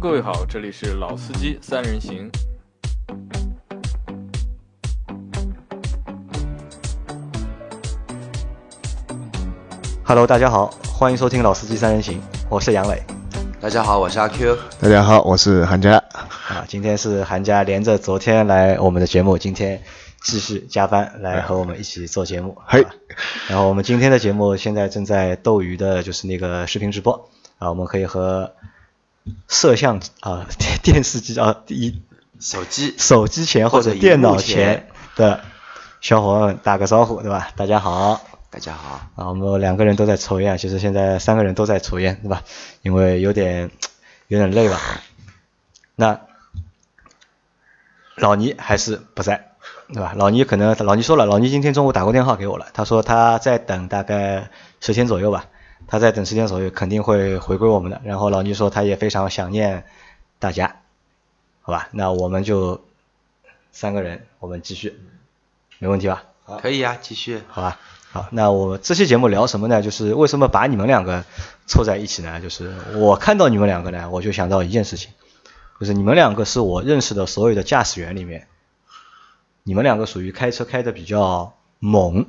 Hello，各位好，这里是老司机三人行。Hello，大家好，欢迎收听老司机三人行，我是杨磊。大家好，我是阿 Q。大家好，我是韩佳。啊，今天是韩佳连着昨天来我们的节目，今天继续加班来和我们一起做节目。嘿，然后我们今天的节目现在正在斗鱼的就是那个视频直播啊，我们可以和摄像啊 电电视机啊一手机手机前或者电脑前的小伙伴们打个招呼，对吧？大家好。大家好。啊，我们两个人都在抽烟，其实现在三个人都在抽烟，对吧？因为有点有点累吧。那老倪还是不在，对吧？老倪可能老倪说了，老倪今天中午打过电话给我了，他说他在等大概十天左右吧，他在等十天左右肯定会回归我们的。然后老倪说他也非常想念大家，好吧？那我们就三个人，我们继续，没问题吧？可以啊，继续。好吧。好，那我这期节目聊什么呢？就是为什么把你们两个凑在一起呢？就是我看到你们两个呢，我就想到一件事情，就是你们两个是我认识的所有的驾驶员里面，你们两个属于开车开的比较猛，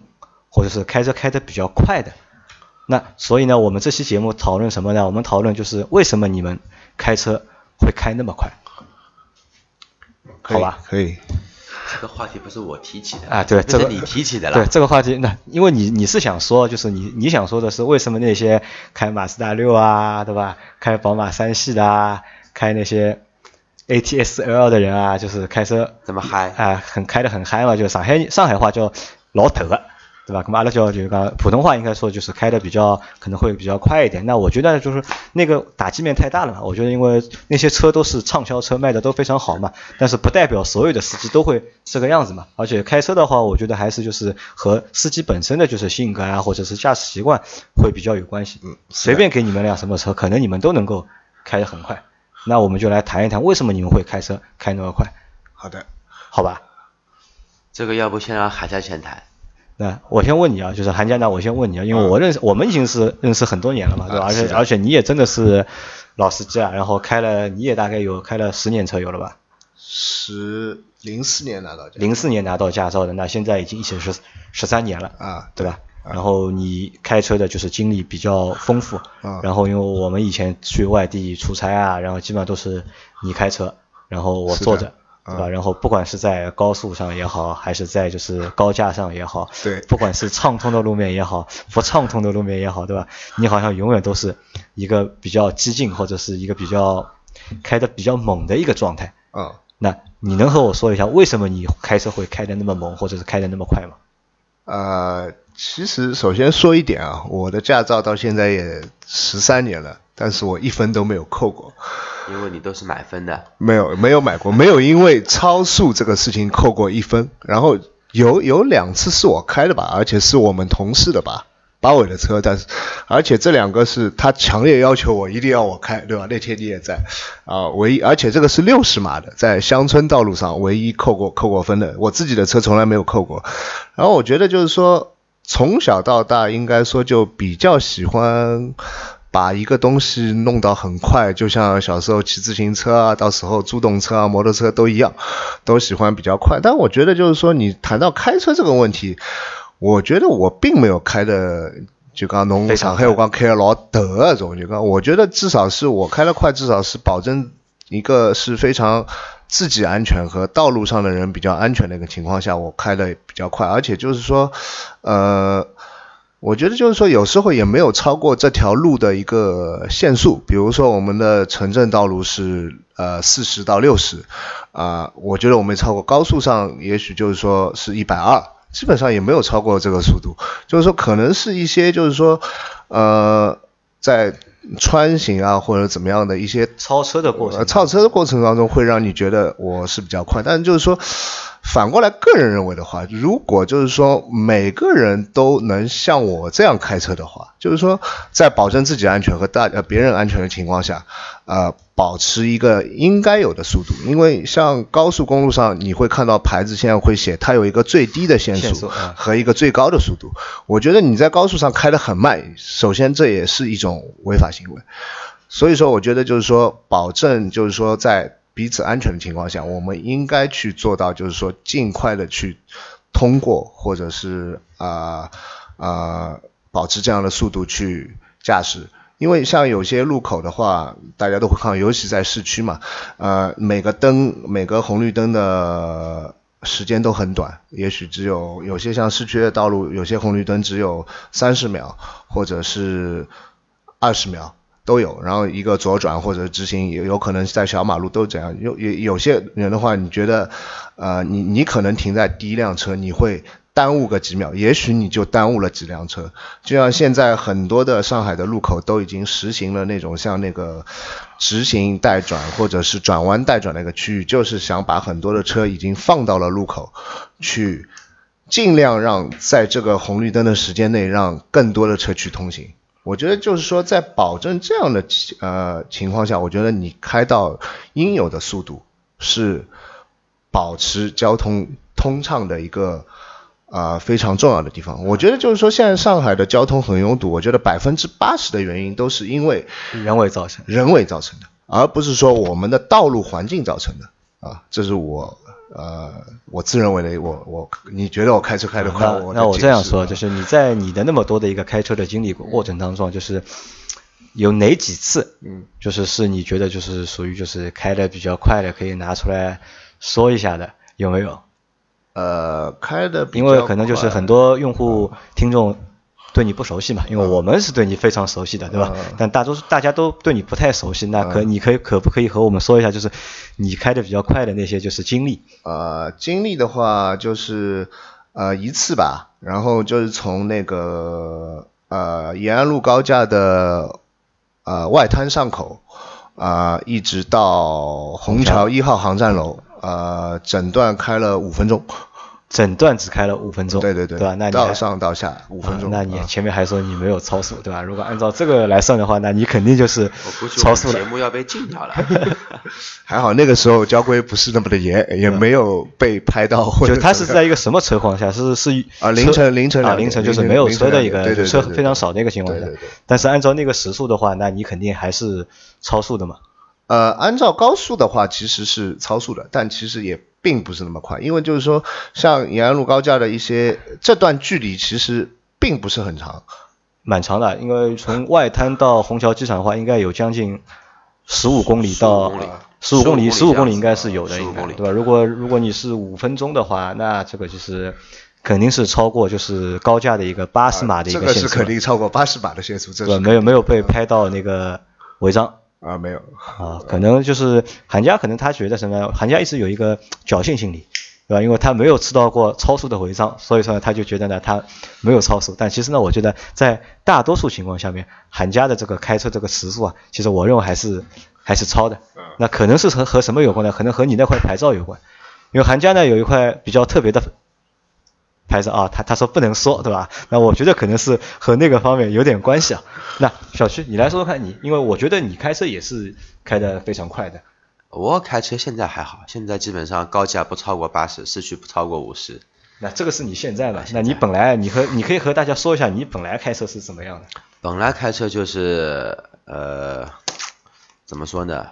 或者是开车开的比较快的。那所以呢，我们这期节目讨论什么呢？我们讨论就是为什么你们开车会开那么快？好吧，可以。这个话题不是我提起的啊，对，这个你提起的了。对这个话题，那因为你你是想说，就是你你想说的是，为什么那些开马自达六啊，对吧？开宝马三系的啊，开那些 A T S L 的人啊，就是开车怎么嗨啊？很开的很嗨嘛，就上海上海话叫老头。对吧？那么阿拉叫就普通话应该说就是开的比较可能会比较快一点。那我觉得就是那个打击面太大了嘛。我觉得因为那些车都是畅销车，卖的都非常好嘛。但是不代表所有的司机都会这个样子嘛。而且开车的话，我觉得还是就是和司机本身的就是性格啊，或者是驾驶习惯会比较有关系。嗯。随便给你们辆什么车，可能你们都能够开得很快。那我们就来谈一谈为什么你们会开车开那么快。好的。好吧。这个要不先让海家先谈。那我先问你啊，就是韩家呢，我先问你啊，因为我认识我们已经是认识很多年了嘛，对吧？而且而且你也真的是老司机啊，然后开了你也大概有开了十年车有了吧？十零四年拿到驾，零四年拿到驾照的，那现在已经一起十十三年了啊，对吧？然后你开车的就是经历比较丰富，然后因为我们以前去外地出差啊，然后基本上都是你开车，然后我坐着。对吧？然后不管是在高速上也好，还是在就是高架上也好，对，不管是畅通的路面也好，不畅通的路面也好，对吧？你好像永远都是一个比较激进或者是一个比较开的比较猛的一个状态。嗯，那你能和我说一下为什么你开车会开的那么猛，或者是开的那么快吗？呃，其实首先说一点啊，我的驾照到现在也十三年了，但是我一分都没有扣过。因为你都是买分的，没有没有买过，没有因为超速这个事情扣过一分。然后有有两次是我开的吧，而且是我们同事的吧，八尾的车，但是而且这两个是他强烈要求我一定要我开，对吧？那天你也在啊，唯一而且这个是六十码的，在乡村道路上唯一扣过扣过分的，我自己的车从来没有扣过。然后我觉得就是说，从小到大应该说就比较喜欢。把一个东西弄到很快，就像小时候骑自行车啊，到时候助动车啊、摩托车都一样，都喜欢比较快。但我觉得就是说，你谈到开车这个问题，我觉得我并没有开的，就刚农上海我刚开了老得那种，就刚我觉得至少是我开的快，至少是保证一个是非常自己安全和道路上的人比较安全的一个情况下，我开的比较快，而且就是说，呃。我觉得就是说，有时候也没有超过这条路的一个限速。比如说，我们的城镇道路是呃四十到六十，啊，我觉得我没超过。高速上也许就是说是一百二，基本上也没有超过这个速度。就是说，可能是一些就是说，呃，在穿行啊或者怎么样的一些超车的过程，超车的过程当中会让你觉得我是比较快，但就是说。反过来，个人认为的话，如果就是说每个人都能像我这样开车的话，就是说在保证自己安全和大呃别人安全的情况下，呃，保持一个应该有的速度。因为像高速公路上，你会看到牌子现在会写它有一个最低的限速和一个最高的速度。我觉得你在高速上开得很慢，首先这也是一种违法行为。所以说，我觉得就是说，保证就是说在彼此安全的情况下，我们应该去做到，就是说尽快的去通过，或者是啊啊、保持这样的速度去驾驶。因为像有些路口的话，大家都会看，尤其在市区嘛，呃，每个灯、每个红绿灯的时间都很短，也许只有有些像市区的道路，有些红绿灯只有三十秒，或者是二十秒都有。然后一个左转或者直行，有有可能在小马路都这样。有有有些人的话，你觉得，呃，你你可能停在第一辆车，你会耽误个几秒，也许你就耽误了几辆车。就像现在很多的上海的路口都已经实行了那种像那个直行带转或者是转弯带转那个区域，就是想把很多的车已经放到了路口去，尽量让在这个红绿灯的时间内让更多的车去通行。我觉得就是说，在保证这样的呃情况下，我觉得你开到应有的速度是保持交通通畅的一个啊、非常重要的地方。我觉得就是说，现在上海的交通很拥堵，我觉得百分之八十的原因都是因为人为造成。人为造成的，而不是说我们的道路环境造成的啊。这是我呃我自认为的，我我你觉得我开车开得快，那我那我这样说，就是你在你的那么多的一个开车的经历过程当中，就是有哪几次，嗯，就是是你觉得就是属于就是开的比较快的，可以拿出来说一下的，有没有？呃开的比因为可能就是很多用户听众对你不熟悉嘛，因为我们是对你非常熟悉的，对吧？嗯但大多数大家都对你不太熟悉，那可你可以可不可以和我们说一下，就是你开的比较快的那些就是经历？呃，经历的话就是呃一次吧，然后就是从那个呃延安路高架的呃外滩上口啊、一直到虹桥一号航站楼，呃，整段开了五分钟。整段只开了五分钟，对对对，对吧？那你还到上到下五分钟。啊那你啊前面还说你没有超速，对吧？如果按照这个来算的话，那你肯定就是超速了节。目要被禁掉了。还好那个时候交规不是那么的严，也没有被拍到或者就他是在一个什么情况下？是是啊凌晨凌晨啊凌晨就是没有车的一个车非常少的一个情况下对对对。但是按照那个时速的话，那你肯定还是超速的嘛。呃，按照高速的话，其实是超速的，但其实也并不是那么快，因为就是说，像延安路高架的一些这段距离其实并不是很长，蛮长的，因为从外滩到虹桥机场的话，应该有将近十五公里到15公里十五公里，十五15公里应该是有的，15公里应该对吧？如果如果你是五分钟的话，那这个就是肯定是超过就是高架的一个八十码的一个限速是，肯定超过八十码的限速，这？是没有没有被拍到那个违章。啊没有，啊，可能就是韩家，可能他觉得什么？韩家一直有一个侥幸心理，对吧？因为他没有吃到过超速的违章，所以说呢，他就觉得呢，他没有超速。但其实呢，我觉得在大多数情况下面，韩家的这个开车这个时速啊，其实我认为还是还是超的。那可能是和和什么有关呢？可能和你那块牌照有关，因为韩家呢有一块比较特别的牌子啊，他他说不能说，对吧？那我觉得可能是和那个方面有点关系啊。那小区，你来说说看你，因为我觉得你开车也是开得非常快的。我开车现在还好，现在基本上高架不超过八十，市区不超过五十。那这个是你现在嘛啊？现在那你本来你和你可以和大家说一下你本来开车是怎么样的？本来开车就是呃，怎么说呢？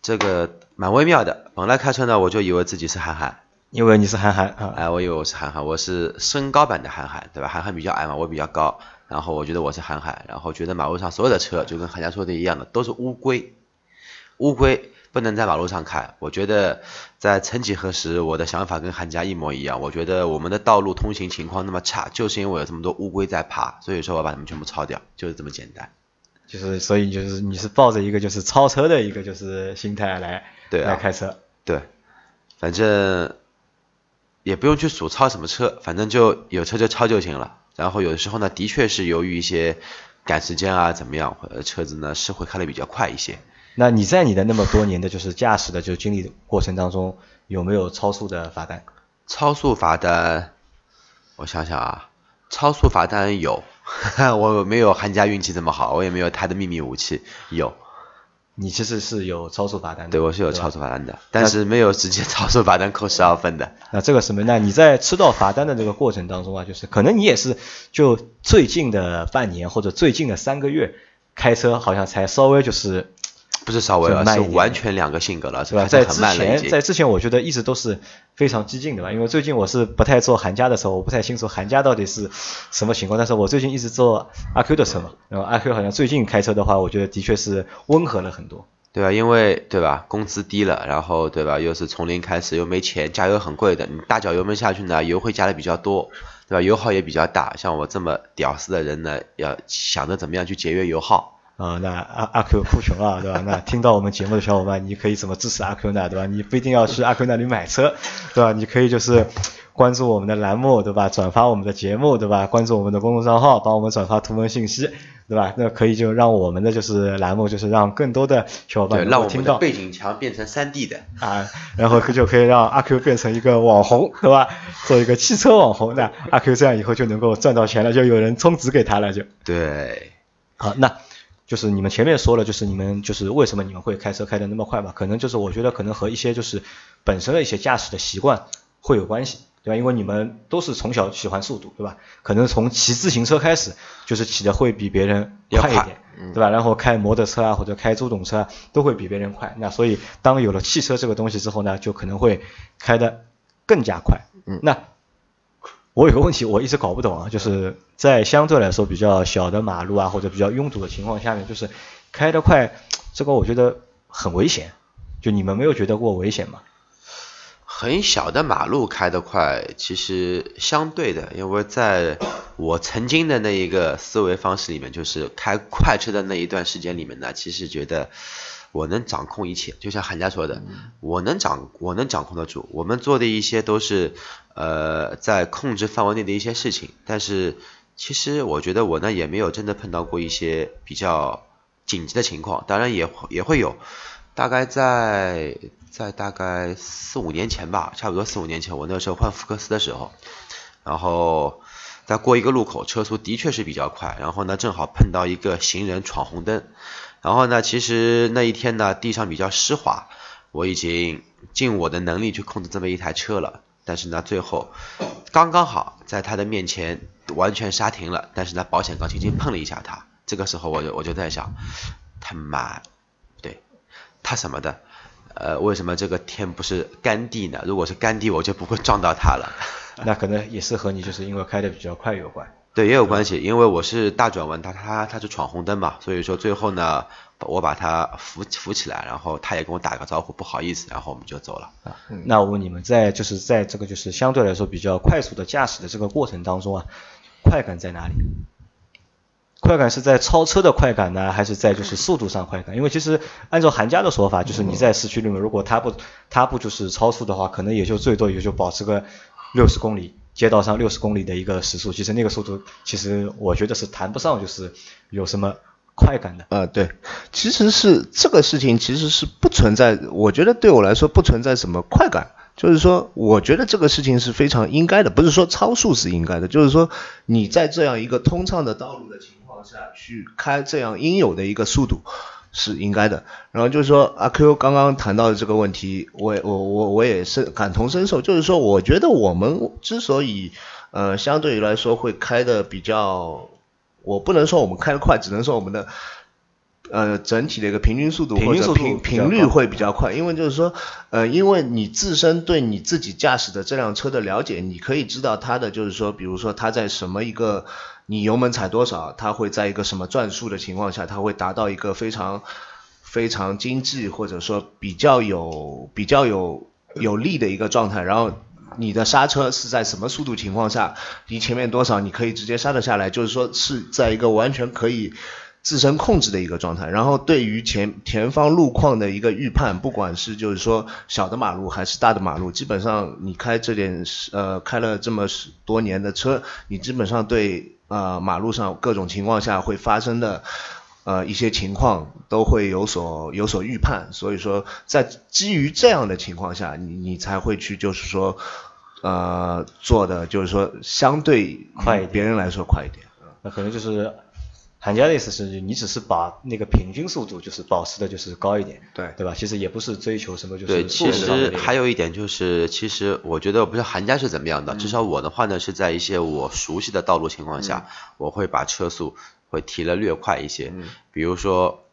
这个蛮微妙的。本来开车呢，我就以为自己是韩寒，因为你是韩寒啊，哎，我以为我是韩寒，我是身高版的韩寒，对吧？韩寒比较矮嘛，我比较高，然后我觉得我是韩寒，然后觉得马路上所有的车就跟韩家说的一样的，都是乌龟，乌龟不能在马路上开。我觉得在曾几何时，我的想法跟韩家一模一样。我觉得我们的道路通行情况那么差，就是因为有这么多乌龟在爬，所以说我把它们全部抄掉，就是这么简单。就是所以就是你是抱着一个就是超车的一个就是心态来对啊来开车。对，反正也不用去数超什么车，反正就有车就超就行了。然后有的时候呢，的确是由于一些赶时间啊怎么样，呃，车子呢是会开的比较快一些。那你在你的那么多年的就是驾驶的就经历过程当中，有没有超速的罚单？超速罚单，我想想啊，超速罚单有，我没有韩家运气这么好，我也没有他的秘密武器，有，你其实是有超速罚单的。对我是有超速罚单的，但是没有直接超速罚单扣十二分的。那这个什么？那你在吃到罚单的这个过程当中啊，就是可能你也是就最近的半年或者最近的三个月开车好像才稍微就是不是稍微了，是完全两个性格了，是吧？在之前，在。之前我觉得一直都是非常激进的吧，因为最近我是不太做韩家的时候，我不太清楚韩家到底是什么情况，但是我最近一直做阿 Q 的车嘛，然后阿 Q 好像最近开车的话，我觉得的确是温和了很多。对吧？因为对吧，工资低了，然后对吧，又是从零开始，又没钱，加油很贵的，你大脚油门下去呢，油会加的比较多，对吧？油耗也比较大，像我这么屌丝的人呢，要想着怎么样去节约油耗。啊、那阿阿 Q 酷穷啊，对吧？那听到我们节目的小伙伴，你可以怎么支持阿 Q 呢？对吧？你不一定要去阿 Q 那里买车，对吧？你可以就是关注我们的栏目，对吧？转发我们的节目，对吧？关注我们的公众账号，帮我们转发图文信息，对吧？那可以就让我们的就是栏目，就是让更多的小伙伴听到我们的背景墙变成3 D 的。啊，然后就可以让阿 Q 变成一个网红，对吧？做一个汽车网红，那阿 Q 这样以后就能够赚到钱了，就有人充值给他了，就。对，好，那就是你们前面说了，就是你们就是为什么你们会开车开的那么快嘛？可能就是我觉得可能和一些就是本身的一些驾驶的习惯会有关系，对吧？因为你们都是从小喜欢速度，对吧？可能从骑自行车开始，就是骑的会比别人快快一点，对吧？然后开摩托车啊或者开租动车啊都会比别人快。那所以当有了汽车这个东西之后呢，就可能会开的更加快。嗯那我有个问题，我一直搞不懂啊，就是在相对来说比较小的马路啊，或者比较拥堵的情况下面，就是开得快，这个我觉得很危险。就你们没有觉得过危险吗？很小的马路开得快，其实相对的，因为在我曾经的那一个思维方式里面，就是开快车的那一段时间里面呢，其实觉得我能掌控一切，就像韩家说的，我能掌我能掌控得住，我们做的一些都是呃在控制范围内的一些事情，但是其实我觉得我呢也没有真的碰到过一些比较紧急的情况，当然也会也会有，大概在在大概四五年前吧，差不多四五年前，我那时候换福克斯的时候，然后在过一个路口，车速的确是比较快，然后呢正好碰到一个行人闯红灯，然后呢其实那一天呢地上比较湿滑，我已经尽我的能力去控制这么一台车了，但是呢最后刚刚好在他的面前完全刹停了，但是呢保险杠轻轻碰了一下他，这个时候我就我就在想，他妈，不对，他什么的。呃，为什么这个天不是干地呢？如果是干地，我就不会撞到他了。那可能也是和你就是因为开得比较快有关。对，也有关系，因为我是大转弯，他他他是闯红灯嘛，所以说最后呢，我把他扶扶起来，然后他也跟我打个招呼，不好意思，然后我们就走了。啊，那我问你们，在就是在这个就是相对来说比较快速的驾驶的这个过程当中啊，快感在哪里？快感是在超车的快感呢，还是在就是速度上快感？因为其实按照韩家的说法，就是你在市区里面，如果他不他不就是超速的话，可能也就最多也就保持个六十公里，街道上六十公里的一个时速。其实那个速度，其实我觉得是谈不上就是有什么快感的。呃，对，其实是这个事情其实是不存在，我觉得对我来说不存在什么快感，就是说，我觉得这个事情是非常应该的，不是说超速是应该的，就是说你在这样一个通畅的道路的情况下去开这样应有的一个速度。是应该的，然后就是说阿 Q 刚刚谈到的这个问题，我我我我也是感同身受，就是说我觉得我们之所以呃相对于来说会开的比较，我不能说我们开的快，只能说我们的呃整体的一个平均速度或者平均速频率会比较快，因为就是说呃因为你自身对你自己驾驶的这辆车的了解，你可以知道它的就是说，比如说它在什么一个你油门踩多少，它会在一个什么转速的情况下，它会达到一个非常非常经济或者说比较有比较有有力的一个状态，然后你的刹车是在什么速度情况下，离前面多少，你可以直接刹得下来，就是说是在一个完全可以自身控制的一个状态。然后对于前前方路况的一个预判，不管是就是说小的马路还是大的马路，基本上你开这点呃开了这么十多年的车，你基本上对呃马路上各种情况下会发生的。呃，一些情况都会有所有所预判，所以说在基于这样的情况下，你你才会去就是说，呃，做的就是说相对快别人来说快一点。那可能就是韩家的意思是你只是把那个平均速度就是保持的就是高一点，对对吧？其实也不是追求什么就是对，其实还有一点就是，其实我觉得我不知道韩家是怎么样的，至少我的话呢是在一些我熟悉的道路情况下，我会把车速会提了略快一些。比如说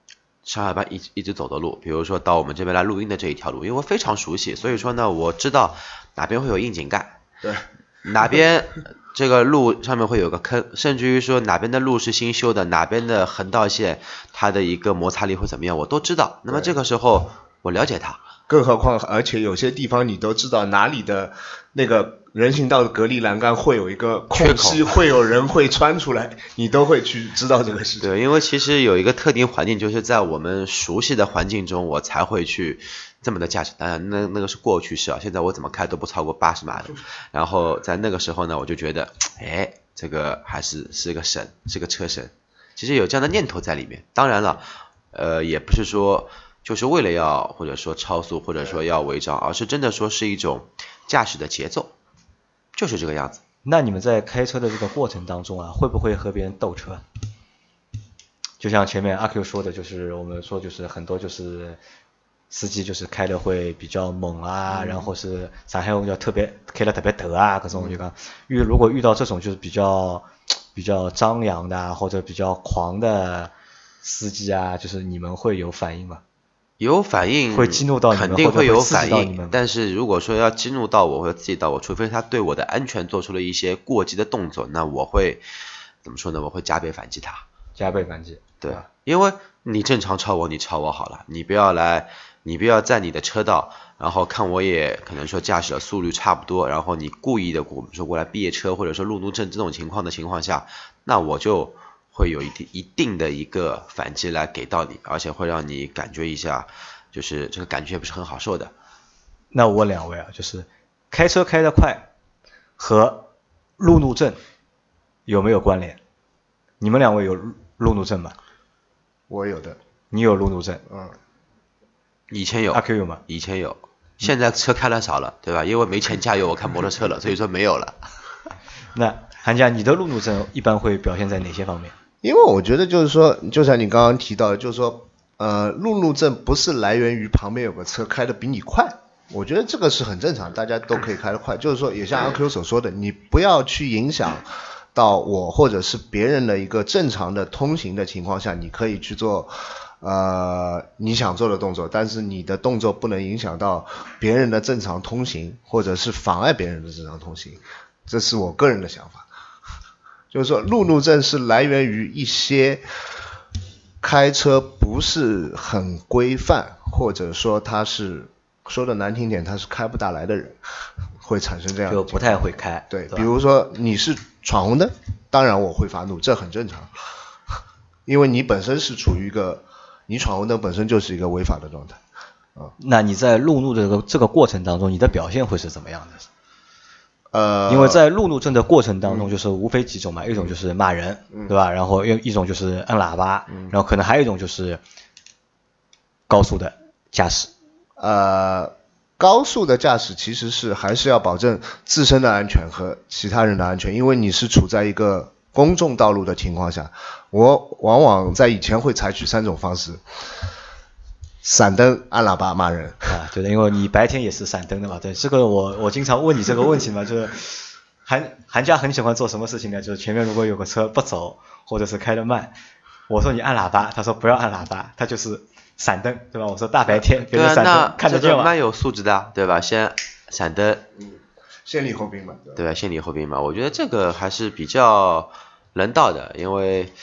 上下班一一直走的路，比如说到我们这边来录音的这一条路，因为我非常熟悉，所以说呢，我知道哪边会有窨井盖，对，哪边 这个路上面会有个坑，甚至于说哪边的路是新修的，哪边的横道线它的一个摩擦力会怎么样，我都知道。那么这个时候我了解它，更何况，而且有些地方你都知道哪里的那个人行道的隔离栏杆会有一个空隙，会有人会穿出来，你都会去知道这个事情。对，因为其实有一个特定环境，就是在我们熟悉的环境中，我才会去这么的驾驶。当然，那那个是过去式啊，现在我怎么开都不超过八十码的。然后在那个时候呢，我就觉得，哎，这个还是是个神，是个车神。其实有这样的念头在里面。当然了，呃，也不是说就是为了要或者说超速或者说要违章，而是真的说是一种驾驶的节奏，就是这个样子。那你们在开车的这个过程当中啊，会不会和别人斗车？就像前面阿 Q 说的，就是我们说就是很多就是司机就是开的会比较猛啊，然后是上海话叫特别开的特别抖啊，各种就讲遇如果遇到这种就是比较比较张扬的啊或者比较狂的司机啊，就是你们会有反应吗？有反应会激怒到你们肯定会有反应。但是如果说要激怒到我或者刺激到我，除非他对我的安全做出了一些过激的动作，那我会怎么说呢？我会加倍反击他。加倍反击。对啊，因为你正常超我，你超我好了，你不要来，你不要在你的车道，然后看我也可能说驾驶的速率差不多，然后你故意的我们说过来别车或者说路怒症这种情况的情况下，那我就会有一定一定的一个反击来给到你，而且会让你感觉一下，就是这个感觉不是很好受的。那我问两位啊，就是开车开得快和路怒症有没有关联？你们两位有路路怒症吗？我有的，你有路怒症，嗯，以前有阿，Q 有吗？以前有，现在车开的少了，对吧？因为没钱加油，我开摩托车了，所以说没有了。那韩佳，你的路怒症一般会表现在哪些方面？因为我觉得就是说，就像你刚刚提到的，就是说，呃，路怒症不是来源于旁边有个车开的比你快，我觉得这个是很正常，大家都可以开得快。就是说，也像阿 Q 所说的，你不要去影响到我或者是别人的一个正常的通行的情况下，你可以去做。呃，你想做的动作，但是你的动作不能影响到别人的正常通行，或者是妨碍别人的正常通行，这是我个人的想法。就是说，路怒症是来源于一些开车不是很规范，或者说他是说的难听点，他是开不大来的人，会产生这样就不太会开，对，吧比如说你是闯红灯，当然我会发怒，这很正常，因为你本身是处于一个你闯红灯本身就是一个违法的状态。那你在路怒的这个这个过程当中，你的表现会是怎么样的？呃，因为在路怒症的过程当中，就是无非几种嘛，一种就是骂人，对吧？然后一一种就是按喇叭，然后可能还有一种就是高速的驾驶。呃，高速的驾驶其实是还是要保证自身的安全和其他人的安全，因为你是处在一个公众道路的情况下。我往往在以前会采取三种方式：闪灯、按喇叭、骂人。啊，对的，因为你白天也是闪灯的嘛，对，这个我我经常问你这个问题嘛，就是寒寒假很喜欢做什么事情呢？就是前面如果有个车不走，或者是开得慢，我说你按喇叭，他说不要按喇叭，他就是闪灯，对吧？我说大白天别人闪那灯看得见吗？这个蛮有素质的啊，对吧？先闪灯，嗯先礼后兵嘛，对吧？对吧？先礼后兵嘛，我觉得这个还是比较人道的，因为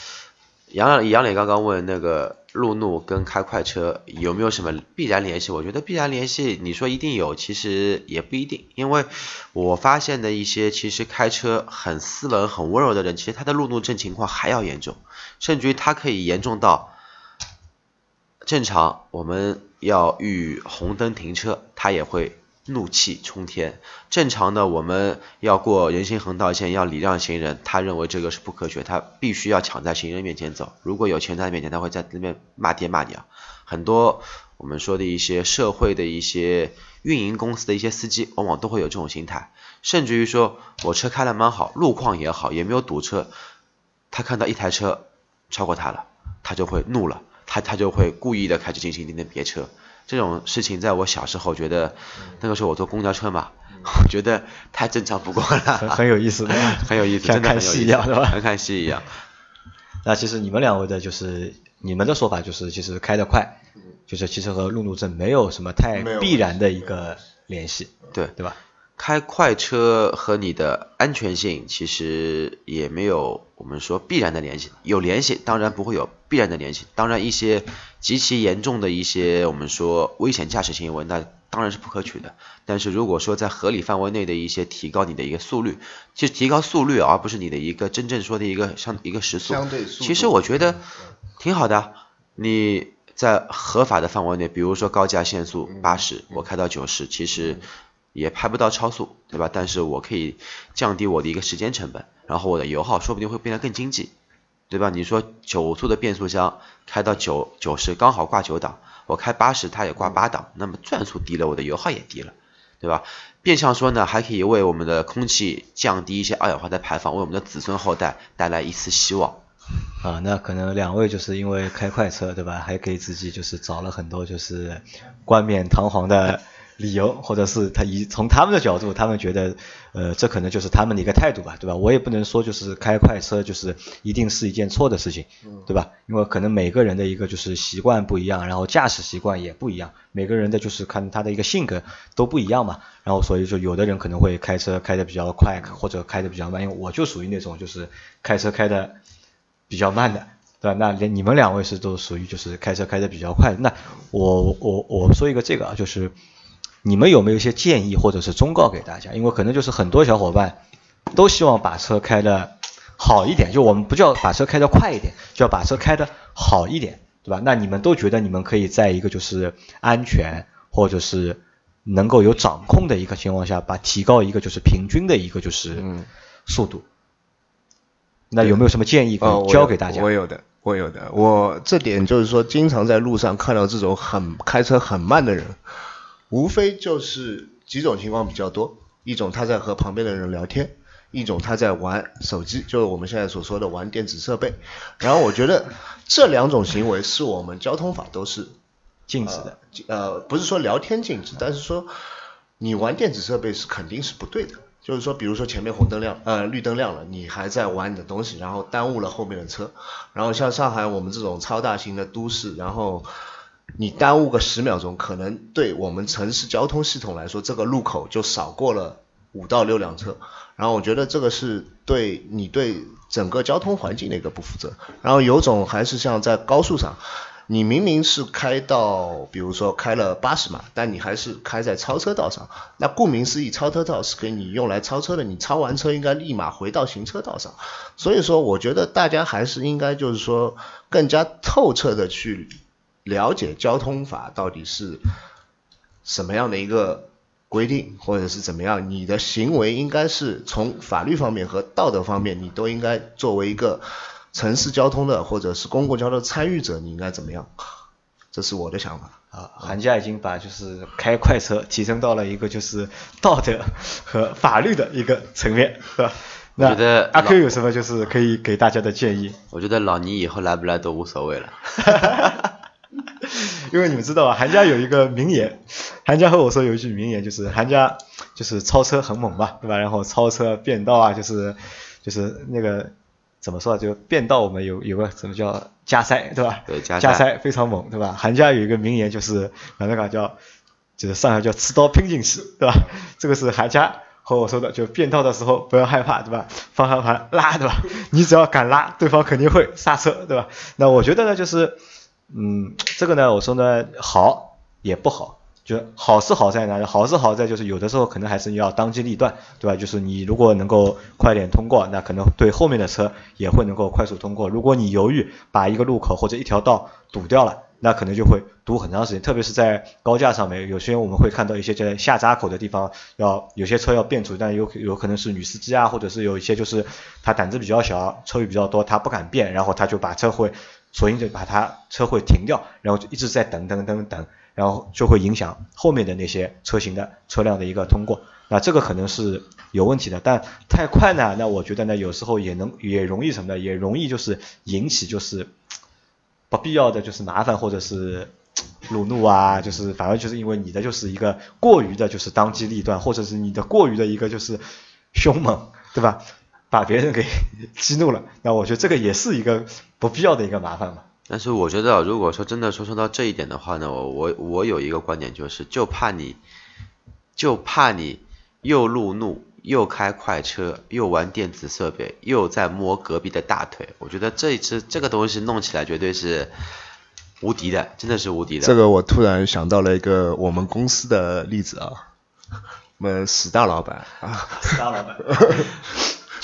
杨杨磊刚刚问那个路怒跟开快车有没有什么必然联系？我觉得必然联系，你说一定有，其实也不一定，因为我发现的一些其实开车很斯文、很温柔的人，其实他的路怒症情况还要严重，甚至于他可以严重到正常我们要遇红灯停车，他也会怒气冲天。正常的我们要过人行横道线，要礼让行人，他认为这个是不科学，他必须要抢在行人面前走。如果有钱在面前，他会在那边骂爹骂娘。很多我们说的一些社会的一些运营公司的一些司机，往往都会有这种心态，甚至于说我车开的蛮好，路况也好，也没有堵车，他看到一台车超过他了，他就会怒了，他他就会故意的开始进行一定的别车。这种事情在我小时候觉得，那个时候我坐公交车嘛，我觉得太正常不过了，很有意思的，很有意思，像真的看很有意思，戏一样，是吧？像看戏一样。那其实你们两位的就是你们的说法就是，其实开得快，就是其实和路怒症没有什么太必然的一个联系，对，对吧？开快车和你的安全性其实也没有我们说必然的联系，有联系，当然不会有必然的联系。当然，一些极其严重的一些我们说危险驾驶行为，那当然是不可取的。但是如果说在合理范围内的一些提高你的一个速率，其实提高速率而不是你的一个真正说的一个相一个时速。相对速度。其实我觉得挺好的啊，你在合法的范围内，比如说高架限速八十，我开到九十，其实也拍不到超速，对吧？但是我可以降低我的一个时间成本，然后我的油耗说不定会变得更经济，对吧？你说九速的变速箱开到九九十刚好挂九档，我开八十它也挂八档，那么转速低了，我的油耗也低了，对吧？变相说呢，还可以为我们的空气降低一些二氧化碳排放，为我们的子孙后代带来一丝希望。啊，那可能两位就是因为开快车，对吧？还给自己就是找了很多就是冠冕堂皇的理由，或者是他以从他们的角度，他们觉得，呃，这可能就是他们的一个态度吧，对吧？我也不能说就是开快车就是一定是一件错的事情，对吧？因为可能每个人的一个就是习惯不一样，然后驾驶习惯也不一样，每个人的就是看他的一个性格都不一样嘛，然后所以说有的人可能会开车开的比较快，或者开的比较慢，因为我就属于那种就是开车开的。比较慢的，对吧？那连你们两位是都属于就是开车开的比较快的。那我我我说一个这个啊，就是你们有没有一些建议或者是忠告给大家？因为可能就是很多小伙伴都希望把车开的好一点，就我们不叫把车开的快一点，就要把车开的好一点，对吧？那你们都觉得你们可以在一个就是安全或者是能够有掌控的一个情况下，把提高一个就是平均的一个就是嗯速度。那有没有什么建议可呃，以教给大家？我有的，我有的。我这点就是说，经常在路上看到这种很开车很慢的人，无非就是几种情况比较多。一种他在和旁边的人聊天，一种他在玩手机，就是我们现在所说的玩电子设备。然后我觉得这两种行为是我们交通法都是禁止的。呃，不是说聊天禁止，但是说你玩电子设备是肯定是不对的。就是说，比如说前面红灯亮，呃，绿灯亮了，你还在玩你的东西，然后耽误了后面的车。然后像上海我们这种超大型的都市，然后你耽误个十秒钟，可能对我们城市交通系统来说，这个路口就少过了五到六辆车。然后我觉得这个是对你对整个交通环境的一个不负责。然后有种还是像在高速上。你明明是开到，比如说开了八十码，但你还是开在超车道上。那顾名思义，超车道是给你用来超车的，你超完车应该立马回到行车道上。所以说，我觉得大家还是应该就是说更加透彻的去了解交通法到底是什么样的一个规定，或者是怎么样，你的行为应该是从法律方面和道德方面，你都应该作为一个。城市交通的或者是公共交通参与者，你应该怎么样？这是我的想法。啊，韩家已经把就是开快车提升到了一个就是道德和法律的一个层面，是吧？那觉得阿 Q 有什么就是可以给大家的建议？我觉得老倪以后来不来都无所谓了。因为你们知道啊，韩家有一个名言，韩家和我说有一句名言，就是韩家就是超车很猛嘛，对吧？然后超车变道啊，就是就是那个。怎么说啊？就变道，我们有有个什么叫加塞，对吧？对，加加塞非常猛，对吧？韩家有一个名言，就是哪那个叫，就是上海叫持刀拼进去，对吧？这个是韩家和我说的，就变道的时候不要害怕，对吧？方向盘拉，对吧？你只要敢拉，对方肯定会刹车，对吧？那我觉得呢，就是，嗯，这个呢，我说呢，好也不好。就好是好在哪？好是好在就是有的时候可能还是要当机立断，对吧？就是你如果能够快点通过，那可能对后面的车也会能够快速通过。如果你犹豫把一个路口或者一条道堵掉了，那可能就会堵很长时间。特别是在高架上面，有些我们会看到一些在下闸口的地方，要有些车要变速，但有有可能是女司机啊，或者是有一些就是他胆子比较小，车位比较多，他不敢变，然后他就把车会，索性就把他车会停掉，然后就一直在等等等等。然后就会影响后面的那些车型的车辆的一个通过，那这个可能是有问题的。但太快呢，那我觉得呢，有时候也能也容易什么呢？也容易就是引起就是不必要的就是麻烦或者是路怒啊，就是反而就是因为你的就是一个过于的就是当机立断，或者是你的过于的一个就是凶猛，对吧？把别人给 激怒了，那我觉得这个也是一个不必要的一个麻烦嘛。但是我觉得，如果说真的说说到这一点的话呢，我我我有一个观点就是，就怕你，就怕你又路怒，又开快车，又玩电子设备，又在摸隔壁的大腿。我觉得这一次这个东西弄起来绝对是无敌的，真的是无敌的。这个我突然想到了一个我们公司的例子啊，我们史大老板啊，史大老板。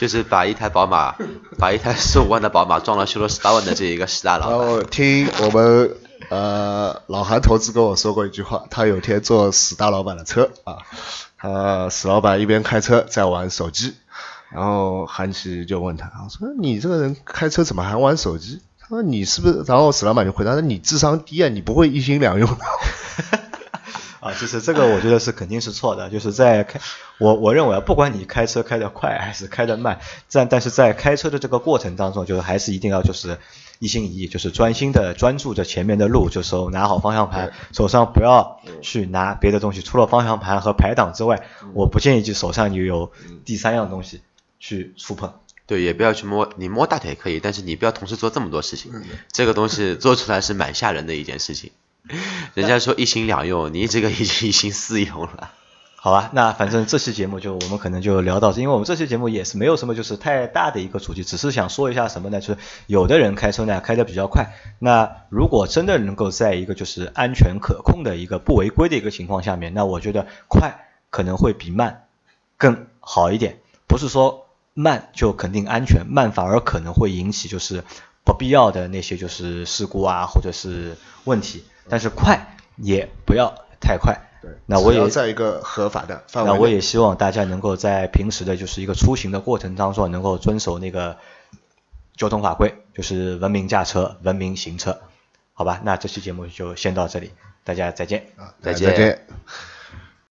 就是把一台宝马，把一台十五万的宝马撞了修了十八万的这一个十大佬。然后听我们呃老韩投资跟我说过一句话，他有天坐史大老板的车啊，他史老板一边开车在玩手机，然后韩琦就问他，我说你这个人开车怎么还玩手机？他说你是不是？然后史老板就回答说你智商低啊，你不会一心两用的。啊，就是这个，我觉得是肯定是错的。就是在开，我我认为啊，不管你开车开得快还是开得慢，但但是在开车的这个过程当中，就是还是一定要就是一心一意，就是专心的专注着前面的路，就手拿好方向盘，手上不要去拿别的东西，除了方向盘和排档之外，我不建议就手上你有第三样东西去触碰。对，也不要去摸，你摸大腿可以，但是你不要同时做这么多事情，这个东西做出来是蛮吓人的一件事情。人家说一心两用，你这个已经一心四用了。好吧，那反正这期节目就我们可能就聊到，因为我们这期节目也是没有什么就是太大的一个主题，只是想说一下什么呢？就是有的人开车呢开的比较快，那如果真的能够在一个就是安全可控的一个不违规的一个情况下面，那我觉得快可能会比慢更好一点。不是说慢就肯定安全，慢反而可能会引起就是不必要的那些就是事故啊或者是问题。但是快也不要太快，对，那我也在一个合法的范围。那我也希望大家能够在平时的就是一个出行的过程当中，能够遵守那个交通法规，就是文明驾车、文明行车，好吧？那这期节目就先到这里，大家再见，再见。